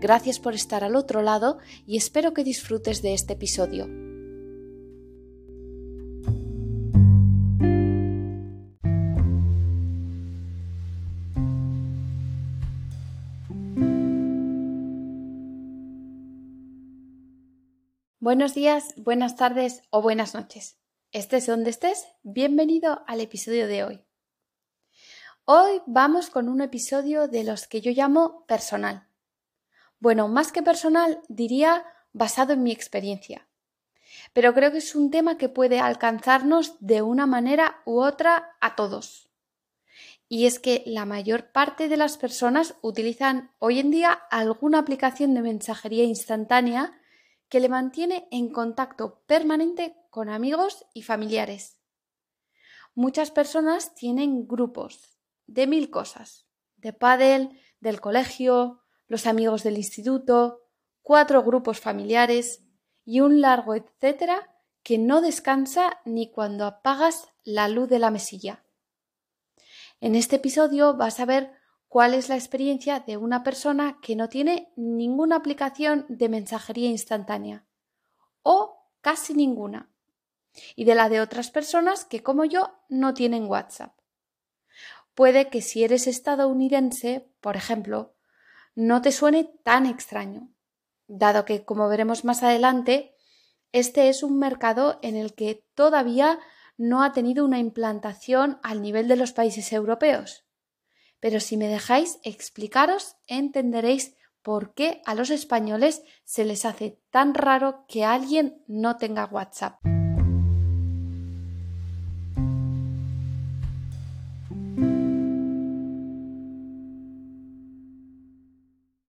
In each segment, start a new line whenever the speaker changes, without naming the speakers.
Gracias por estar al otro lado y espero que disfrutes de este episodio. Buenos días, buenas tardes o buenas noches. Estés donde estés, bienvenido al episodio de hoy. Hoy vamos con un episodio de los que yo llamo personal. Bueno, más que personal, diría basado en mi experiencia. Pero creo que es un tema que puede alcanzarnos de una manera u otra a todos. Y es que la mayor parte de las personas utilizan hoy en día alguna aplicación de mensajería instantánea que le mantiene en contacto permanente con amigos y familiares. Muchas personas tienen grupos de mil cosas, de pádel, del colegio, los amigos del instituto, cuatro grupos familiares y un largo etcétera que no descansa ni cuando apagas la luz de la mesilla. En este episodio vas a ver cuál es la experiencia de una persona que no tiene ninguna aplicación de mensajería instantánea o casi ninguna y de la de otras personas que como yo no tienen WhatsApp. Puede que si eres estadounidense, por ejemplo, no te suene tan extraño, dado que, como veremos más adelante, este es un mercado en el que todavía no ha tenido una implantación al nivel de los países europeos. Pero si me dejáis explicaros, entenderéis por qué a los españoles se les hace tan raro que alguien no tenga WhatsApp.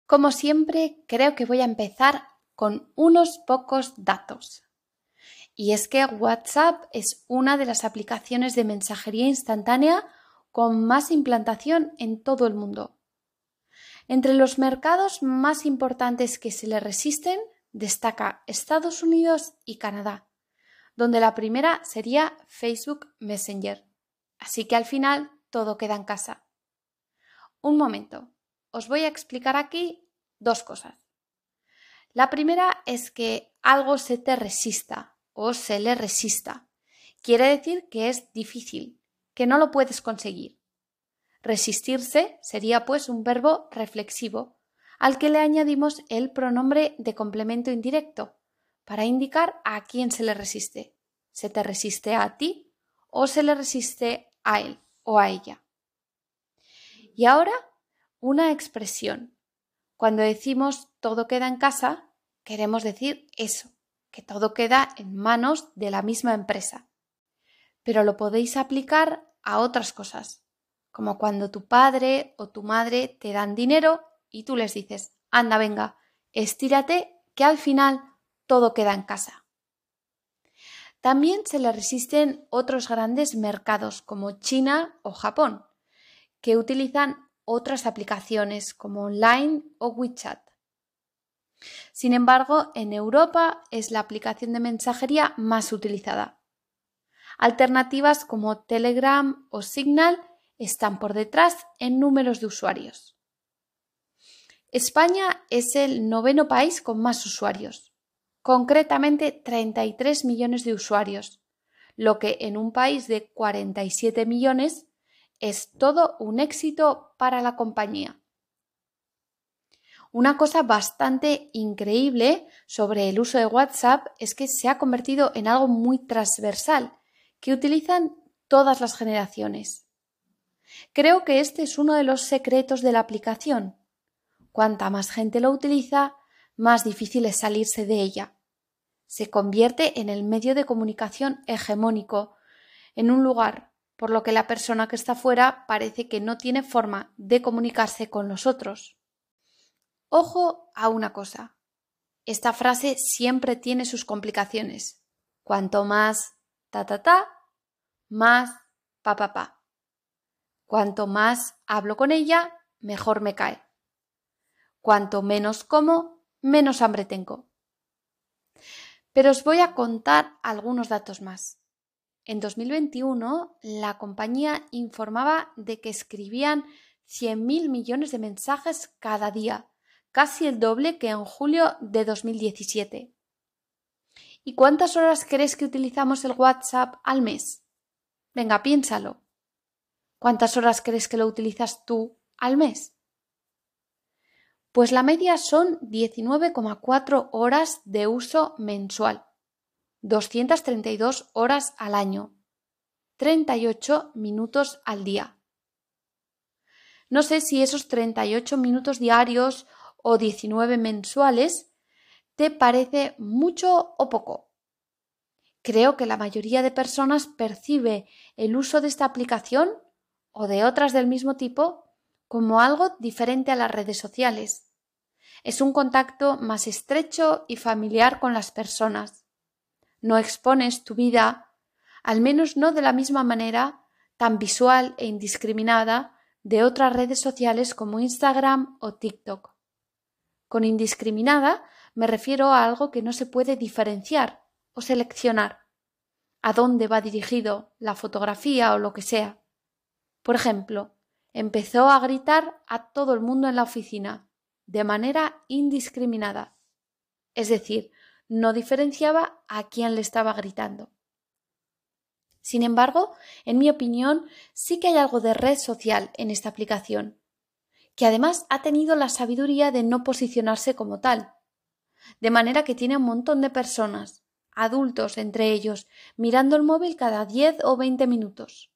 Como siempre, creo que voy a empezar con unos pocos datos. Y es que WhatsApp es una de las aplicaciones de mensajería instantánea con más implantación en todo el mundo. Entre los mercados más importantes que se le resisten destaca Estados Unidos y Canadá, donde la primera sería Facebook Messenger. Así que al final todo queda en casa. Un momento, os voy a explicar aquí dos cosas. La primera es que algo se te resista o se le resista. Quiere decir que es difícil, que no lo puedes conseguir. Resistirse sería pues un verbo reflexivo al que le añadimos el pronombre de complemento indirecto para indicar a quién se le resiste. ¿Se te resiste a ti o se le resiste a él o a ella? Y ahora una expresión. Cuando decimos todo queda en casa, queremos decir eso, que todo queda en manos de la misma empresa. Pero lo podéis aplicar a otras cosas, como cuando tu padre o tu madre te dan dinero y tú les dices, anda, venga, estírate, que al final todo queda en casa. También se le resisten otros grandes mercados como China o Japón, que utilizan otras aplicaciones como Online o WeChat. Sin embargo, en Europa es la aplicación de mensajería más utilizada. Alternativas como Telegram o Signal están por detrás en números de usuarios. España es el noveno país con más usuarios, concretamente 33 millones de usuarios, lo que en un país de 47 millones es todo un éxito para la compañía. Una cosa bastante increíble sobre el uso de WhatsApp es que se ha convertido en algo muy transversal, que utilizan todas las generaciones. Creo que este es uno de los secretos de la aplicación. Cuanta más gente lo utiliza, más difícil es salirse de ella. Se convierte en el medio de comunicación hegemónico, en un lugar por lo que la persona que está fuera parece que no tiene forma de comunicarse con los otros. Ojo a una cosa. esta frase siempre tiene sus complicaciones. Cuanto más ta ta ta, más pa pa pa. Cuanto más hablo con ella, mejor me cae. Cuanto menos como, menos hambre tengo. Pero os voy a contar algunos datos más. En 2021, la compañía informaba de que escribían 100.000 millones de mensajes cada día, casi el doble que en julio de 2017. ¿Y cuántas horas crees que utilizamos el WhatsApp al mes? Venga, piénsalo. ¿Cuántas horas crees que lo utilizas tú al mes? Pues la media son 19,4 horas de uso mensual, 232 horas al año, 38 minutos al día. No sé si esos 38 minutos diarios o 19 mensuales te parece mucho o poco. Creo que la mayoría de personas percibe el uso de esta aplicación o de otras del mismo tipo como algo diferente a las redes sociales. Es un contacto más estrecho y familiar con las personas. No expones tu vida, al menos no de la misma manera, tan visual e indiscriminada, de otras redes sociales como Instagram o TikTok. Con indiscriminada me refiero a algo que no se puede diferenciar o seleccionar. A dónde va dirigido la fotografía o lo que sea. Por ejemplo, empezó a gritar a todo el mundo en la oficina, de manera indiscriminada. Es decir, no diferenciaba a quién le estaba gritando. Sin embargo, en mi opinión, sí que hay algo de red social en esta aplicación, que además ha tenido la sabiduría de no posicionarse como tal, de manera que tiene un montón de personas, adultos entre ellos, mirando el móvil cada 10 o 20 minutos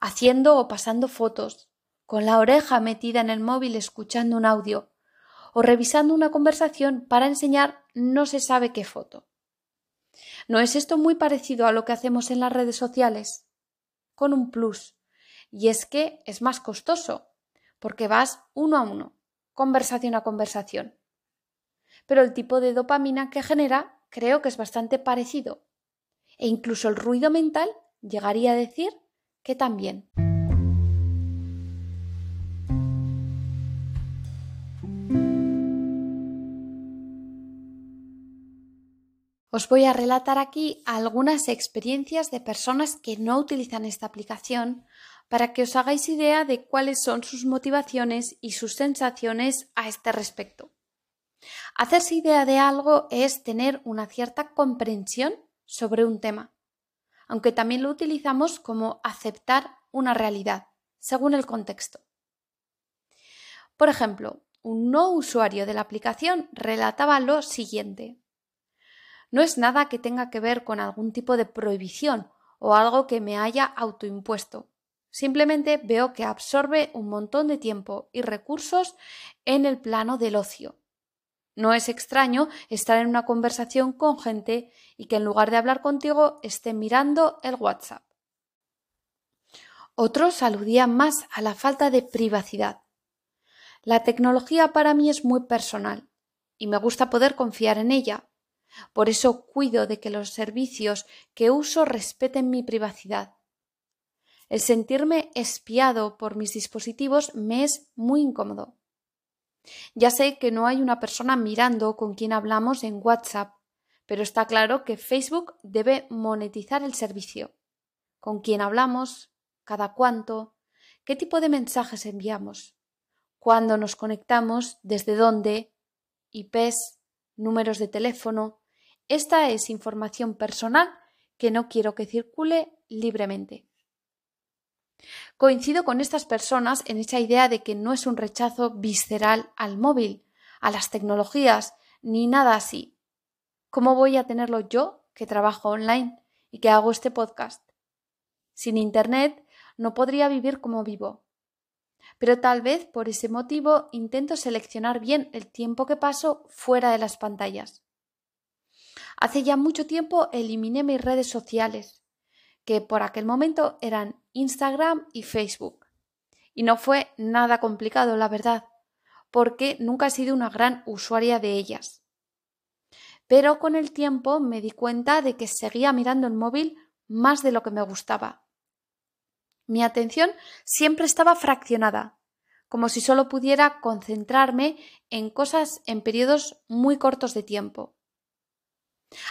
haciendo o pasando fotos, con la oreja metida en el móvil escuchando un audio, o revisando una conversación para enseñar no se sabe qué foto. ¿No es esto muy parecido a lo que hacemos en las redes sociales? Con un plus, y es que es más costoso, porque vas uno a uno, conversación a conversación. Pero el tipo de dopamina que genera creo que es bastante parecido, e incluso el ruido mental llegaría a decir que también. Os voy a relatar aquí algunas experiencias de personas que no utilizan esta aplicación para que os hagáis idea de cuáles son sus motivaciones y sus sensaciones a este respecto. Hacerse idea de algo es tener una cierta comprensión sobre un tema aunque también lo utilizamos como aceptar una realidad, según el contexto. Por ejemplo, un no usuario de la aplicación relataba lo siguiente. No es nada que tenga que ver con algún tipo de prohibición o algo que me haya autoimpuesto. Simplemente veo que absorbe un montón de tiempo y recursos en el plano del ocio. No es extraño estar en una conversación con gente y que en lugar de hablar contigo esté mirando el WhatsApp. Otros aludían más a la falta de privacidad. La tecnología para mí es muy personal y me gusta poder confiar en ella. Por eso cuido de que los servicios que uso respeten mi privacidad. El sentirme espiado por mis dispositivos me es muy incómodo. Ya sé que no hay una persona mirando con quien hablamos en WhatsApp, pero está claro que Facebook debe monetizar el servicio. ¿Con quién hablamos? ¿Cada cuánto? ¿Qué tipo de mensajes enviamos? ¿Cuándo nos conectamos? ¿Desde dónde? IPs, números de teléfono. Esta es información personal que no quiero que circule libremente. Coincido con estas personas en esa idea de que no es un rechazo visceral al móvil, a las tecnologías, ni nada así. ¿Cómo voy a tenerlo yo, que trabajo online y que hago este podcast? Sin Internet no podría vivir como vivo. Pero tal vez por ese motivo intento seleccionar bien el tiempo que paso fuera de las pantallas. Hace ya mucho tiempo eliminé mis redes sociales, que por aquel momento eran Instagram y Facebook. Y no fue nada complicado, la verdad, porque nunca he sido una gran usuaria de ellas. pero con el tiempo me di cuenta de que seguía mirando el móvil más de lo que me gustaba. Mi atención siempre estaba fraccionada, como si solo pudiera concentrarme en cosas en periodos muy cortos de tiempo.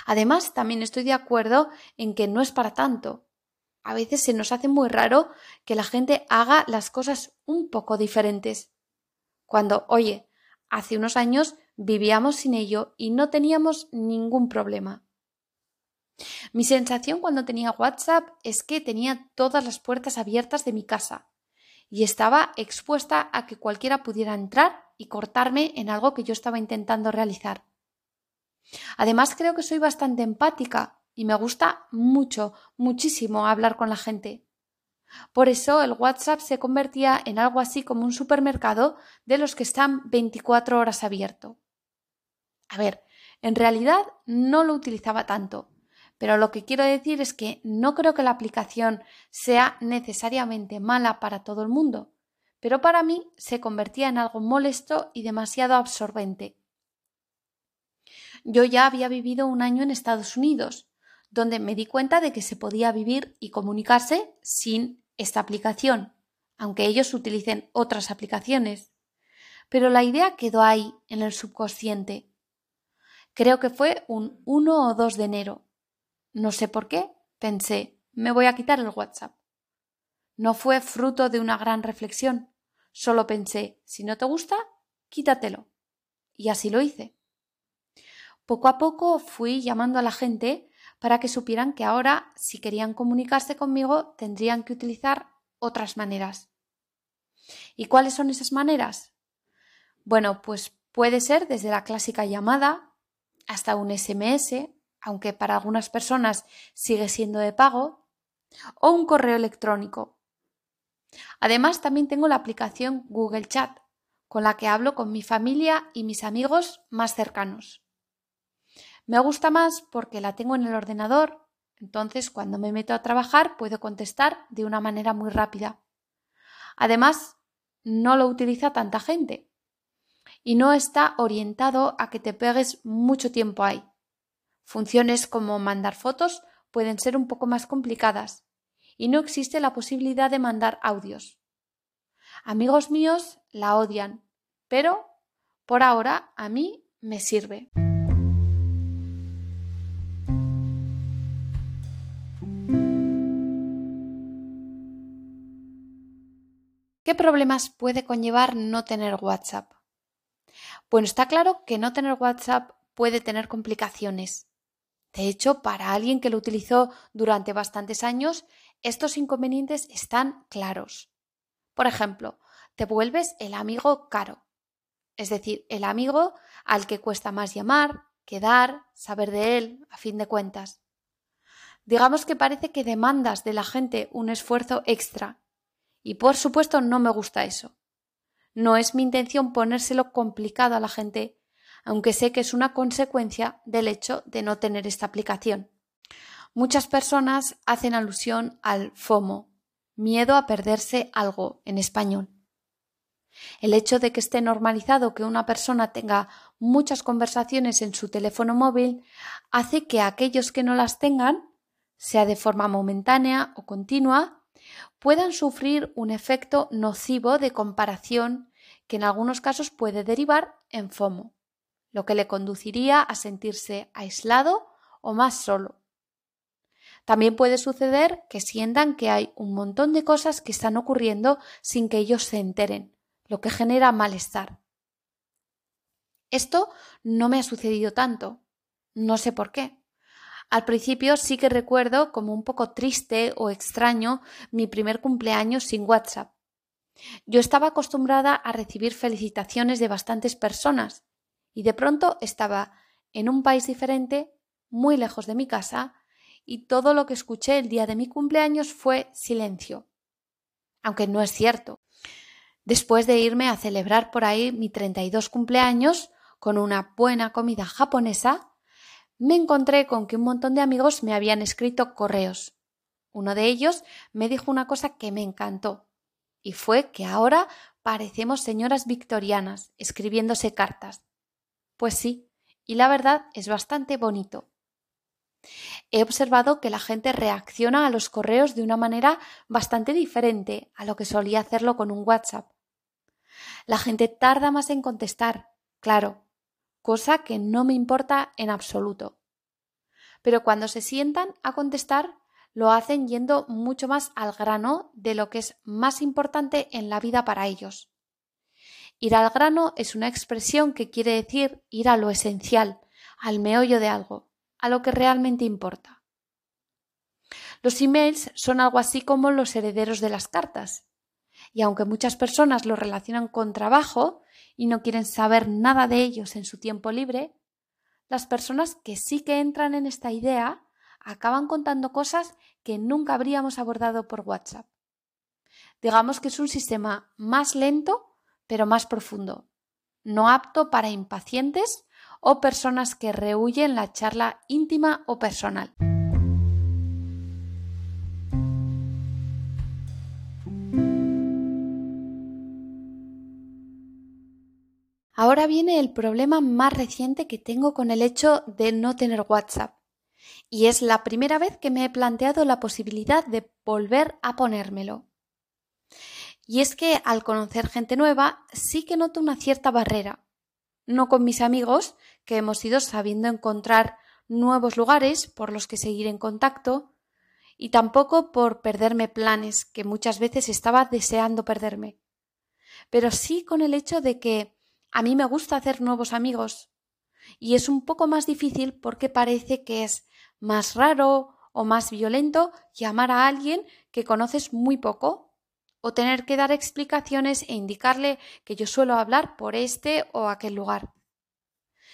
Además, también estoy de acuerdo en que no es para tanto. A veces se nos hace muy raro que la gente haga las cosas un poco diferentes. Cuando, oye, hace unos años vivíamos sin ello y no teníamos ningún problema. Mi sensación cuando tenía WhatsApp es que tenía todas las puertas abiertas de mi casa y estaba expuesta a que cualquiera pudiera entrar y cortarme en algo que yo estaba intentando realizar. Además, creo que soy bastante empática y me gusta mucho, muchísimo hablar con la gente. Por eso el WhatsApp se convertía en algo así como un supermercado de los que están 24 horas abierto. A ver, en realidad no lo utilizaba tanto, pero lo que quiero decir es que no creo que la aplicación sea necesariamente mala para todo el mundo, pero para mí se convertía en algo molesto y demasiado absorbente. Yo ya había vivido un año en Estados Unidos, donde me di cuenta de que se podía vivir y comunicarse sin esta aplicación, aunque ellos utilicen otras aplicaciones. Pero la idea quedó ahí, en el subconsciente. Creo que fue un 1 o 2 de enero, no sé por qué, pensé, me voy a quitar el WhatsApp. No fue fruto de una gran reflexión, solo pensé, si no te gusta, quítatelo. Y así lo hice. Poco a poco fui llamando a la gente para que supieran que ahora, si querían comunicarse conmigo, tendrían que utilizar otras maneras. ¿Y cuáles son esas maneras? Bueno, pues puede ser desde la clásica llamada hasta un SMS aunque para algunas personas sigue siendo de pago, o un correo electrónico. Además, también tengo la aplicación Google Chat, con la que hablo con mi familia y mis amigos más cercanos. Me gusta más porque la tengo en el ordenador, entonces cuando me meto a trabajar puedo contestar de una manera muy rápida. Además, no lo utiliza tanta gente y no está orientado a que te pegues mucho tiempo ahí. Funciones como mandar fotos pueden ser un poco más complicadas y no existe la posibilidad de mandar audios. Amigos míos la odian, pero por ahora a mí me sirve. ¿Qué problemas puede conllevar no tener WhatsApp? Bueno, está claro que no tener WhatsApp puede tener complicaciones de hecho, para alguien que lo utilizó durante bastantes años, estos inconvenientes están claros. Por ejemplo, te vuelves el amigo caro, es decir, el amigo al que cuesta más llamar, quedar, saber de él, a fin de cuentas. Digamos que parece que demandas de la gente un esfuerzo extra. Y por supuesto no me gusta eso. No es mi intención ponérselo complicado a la gente aunque sé que es una consecuencia del hecho de no tener esta aplicación. Muchas personas hacen alusión al FOMO, miedo a perderse algo en español. El hecho de que esté normalizado que una persona tenga muchas conversaciones en su teléfono móvil hace que aquellos que no las tengan, sea de forma momentánea o continua, puedan sufrir un efecto nocivo de comparación que en algunos casos puede derivar en FOMO lo que le conduciría a sentirse aislado o más solo. También puede suceder que sientan que hay un montón de cosas que están ocurriendo sin que ellos se enteren, lo que genera malestar. Esto no me ha sucedido tanto. No sé por qué. Al principio sí que recuerdo como un poco triste o extraño mi primer cumpleaños sin WhatsApp. Yo estaba acostumbrada a recibir felicitaciones de bastantes personas y de pronto estaba en un país diferente, muy lejos de mi casa, y todo lo que escuché el día de mi cumpleaños fue silencio. Aunque no es cierto. Después de irme a celebrar por ahí mi 32 cumpleaños con una buena comida japonesa, me encontré con que un montón de amigos me habían escrito correos. Uno de ellos me dijo una cosa que me encantó, y fue que ahora parecemos señoras victorianas escribiéndose cartas. Pues sí, y la verdad es bastante bonito. He observado que la gente reacciona a los correos de una manera bastante diferente a lo que solía hacerlo con un WhatsApp. La gente tarda más en contestar, claro, cosa que no me importa en absoluto. Pero cuando se sientan a contestar, lo hacen yendo mucho más al grano de lo que es más importante en la vida para ellos. Ir al grano es una expresión que quiere decir ir a lo esencial, al meollo de algo, a lo que realmente importa. Los emails son algo así como los herederos de las cartas. Y aunque muchas personas lo relacionan con trabajo y no quieren saber nada de ellos en su tiempo libre, las personas que sí que entran en esta idea acaban contando cosas que nunca habríamos abordado por WhatsApp. Digamos que es un sistema más lento, pero más profundo, no apto para impacientes o personas que rehuyen la charla íntima o personal. Ahora viene el problema más reciente que tengo con el hecho de no tener WhatsApp. Y es la primera vez que me he planteado la posibilidad de volver a ponérmelo. Y es que al conocer gente nueva sí que noto una cierta barrera. No con mis amigos, que hemos ido sabiendo encontrar nuevos lugares por los que seguir en contacto, y tampoco por perderme planes que muchas veces estaba deseando perderme. Pero sí con el hecho de que a mí me gusta hacer nuevos amigos y es un poco más difícil porque parece que es más raro o más violento llamar a alguien que conoces muy poco o tener que dar explicaciones e indicarle que yo suelo hablar por este o aquel lugar.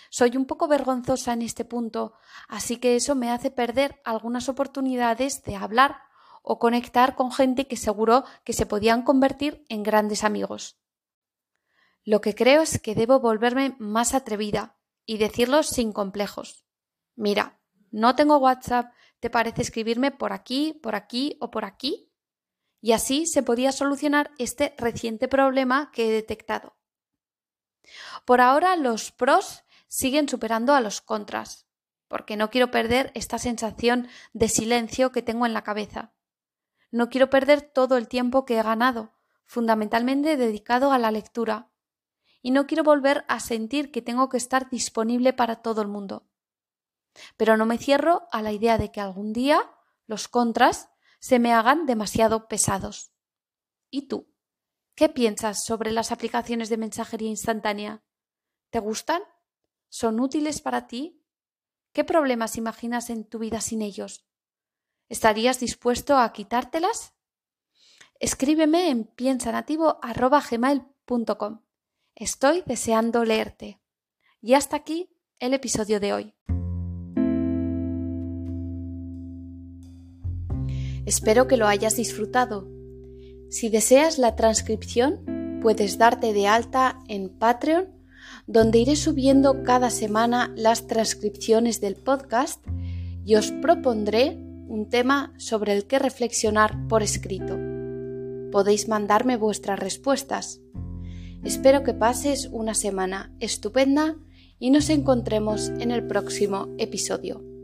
Soy un poco vergonzosa en este punto, así que eso me hace perder algunas oportunidades de hablar o conectar con gente que seguro que se podían convertir en grandes amigos. Lo que creo es que debo volverme más atrevida y decirlo sin complejos. Mira, no tengo WhatsApp, ¿te parece escribirme por aquí, por aquí o por aquí? Y así se podía solucionar este reciente problema que he detectado. Por ahora los pros siguen superando a los contras, porque no quiero perder esta sensación de silencio que tengo en la cabeza. No quiero perder todo el tiempo que he ganado, fundamentalmente dedicado a la lectura, y no quiero volver a sentir que tengo que estar disponible para todo el mundo. Pero no me cierro a la idea de que algún día los contras se me hagan demasiado pesados. ¿Y tú? ¿Qué piensas sobre las aplicaciones de mensajería instantánea? ¿Te gustan? ¿Son útiles para ti? ¿Qué problemas imaginas en tu vida sin ellos? ¿Estarías dispuesto a quitártelas? Escríbeme en piensanativo.gmail.com. Estoy deseando leerte. Y hasta aquí el episodio de hoy. Espero que lo hayas disfrutado. Si deseas la transcripción, puedes darte de alta en Patreon, donde iré subiendo cada semana las transcripciones del podcast y os propondré un tema sobre el que reflexionar por escrito. Podéis mandarme vuestras respuestas. Espero que pases una semana estupenda y nos encontremos en el próximo episodio.